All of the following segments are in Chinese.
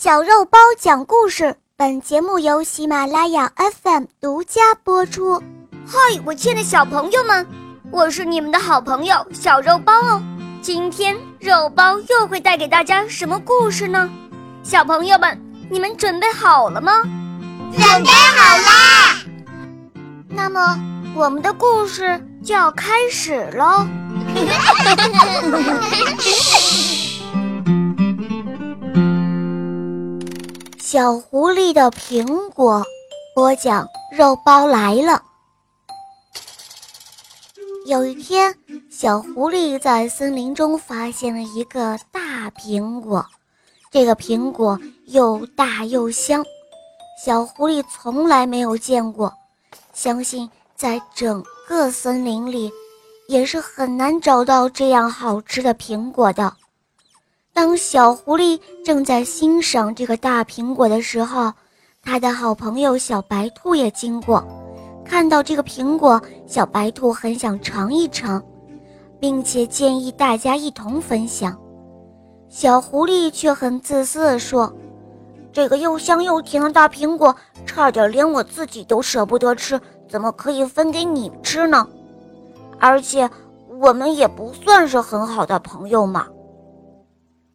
小肉包讲故事，本节目由喜马拉雅 FM 独家播出。嗨，我亲爱的小朋友们，我是你们的好朋友小肉包哦。今天肉包又会带给大家什么故事呢？小朋友们，你们准备好了吗？准备好啦！那么，我们的故事就要开始喽。小狐狸的苹果，播讲肉包来了。有一天，小狐狸在森林中发现了一个大苹果，这个苹果又大又香，小狐狸从来没有见过，相信在整个森林里，也是很难找到这样好吃的苹果的。当小狐狸正在欣赏这个大苹果的时候，他的好朋友小白兔也经过。看到这个苹果，小白兔很想尝一尝，并且建议大家一同分享。小狐狸却很自私地说：“这个又香又甜的大苹果，差点连我自己都舍不得吃，怎么可以分给你吃呢？而且我们也不算是很好的朋友嘛。”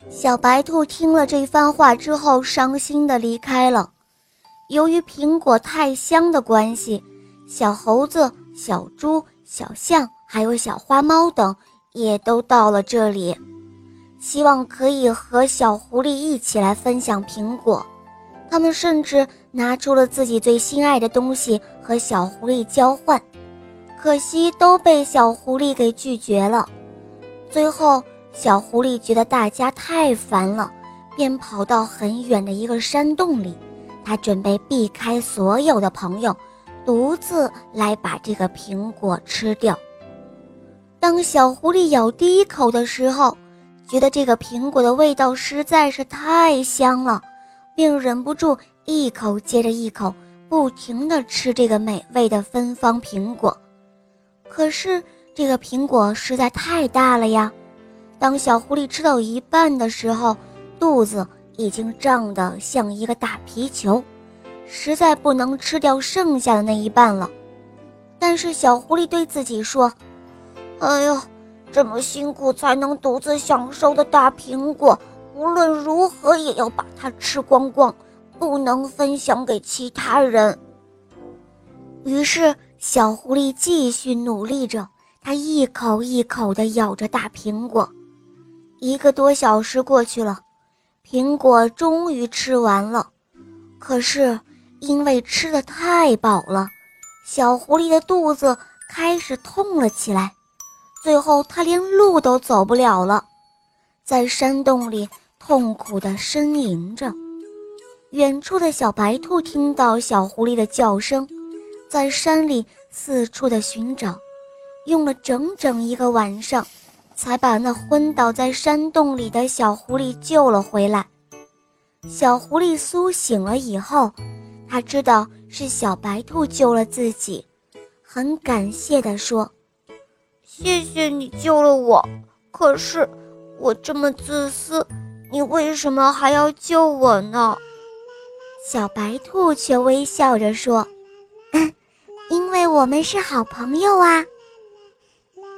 小白兔听了这番话之后，伤心地离开了。由于苹果太香的关系，小猴子、小猪、小象还有小花猫等也都到了这里，希望可以和小狐狸一起来分享苹果。他们甚至拿出了自己最心爱的东西和小狐狸交换，可惜都被小狐狸给拒绝了。最后。小狐狸觉得大家太烦了，便跑到很远的一个山洞里。他准备避开所有的朋友，独自来把这个苹果吃掉。当小狐狸咬第一口的时候，觉得这个苹果的味道实在是太香了，并忍不住一口接着一口，不停地吃这个美味的芬芳苹果。可是这个苹果实在太大了呀！当小狐狸吃到一半的时候，肚子已经胀得像一个大皮球，实在不能吃掉剩下的那一半了。但是小狐狸对自己说：“哎呦，这么辛苦才能独自享受的大苹果，无论如何也要把它吃光光，不能分享给其他人。”于是小狐狸继续努力着，它一口一口地咬着大苹果。一个多小时过去了，苹果终于吃完了。可是因为吃的太饱了，小狐狸的肚子开始痛了起来。最后，它连路都走不了了，在山洞里痛苦的呻吟着。远处的小白兔听到小狐狸的叫声，在山里四处的寻找，用了整整一个晚上。才把那昏倒在山洞里的小狐狸救了回来。小狐狸苏醒了以后，他知道是小白兔救了自己，很感谢地说：“谢谢你救了我，可是我这么自私，你为什么还要救我呢？”小白兔却微笑着说：“ 因为我们是好朋友啊。”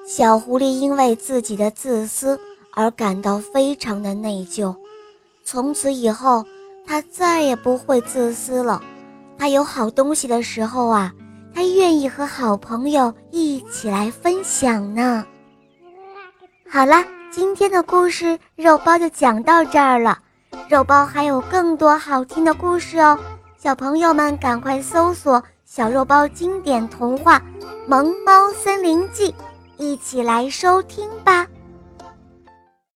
小狐狸因为自己的自私而感到非常的内疚，从此以后，它再也不会自私了。它有好东西的时候啊，它愿意和好朋友一起来分享呢。好了，今天的故事肉包就讲到这儿了。肉包还有更多好听的故事哦，小朋友们赶快搜索“小肉包经典童话《萌猫森林记》”。一起来收听吧。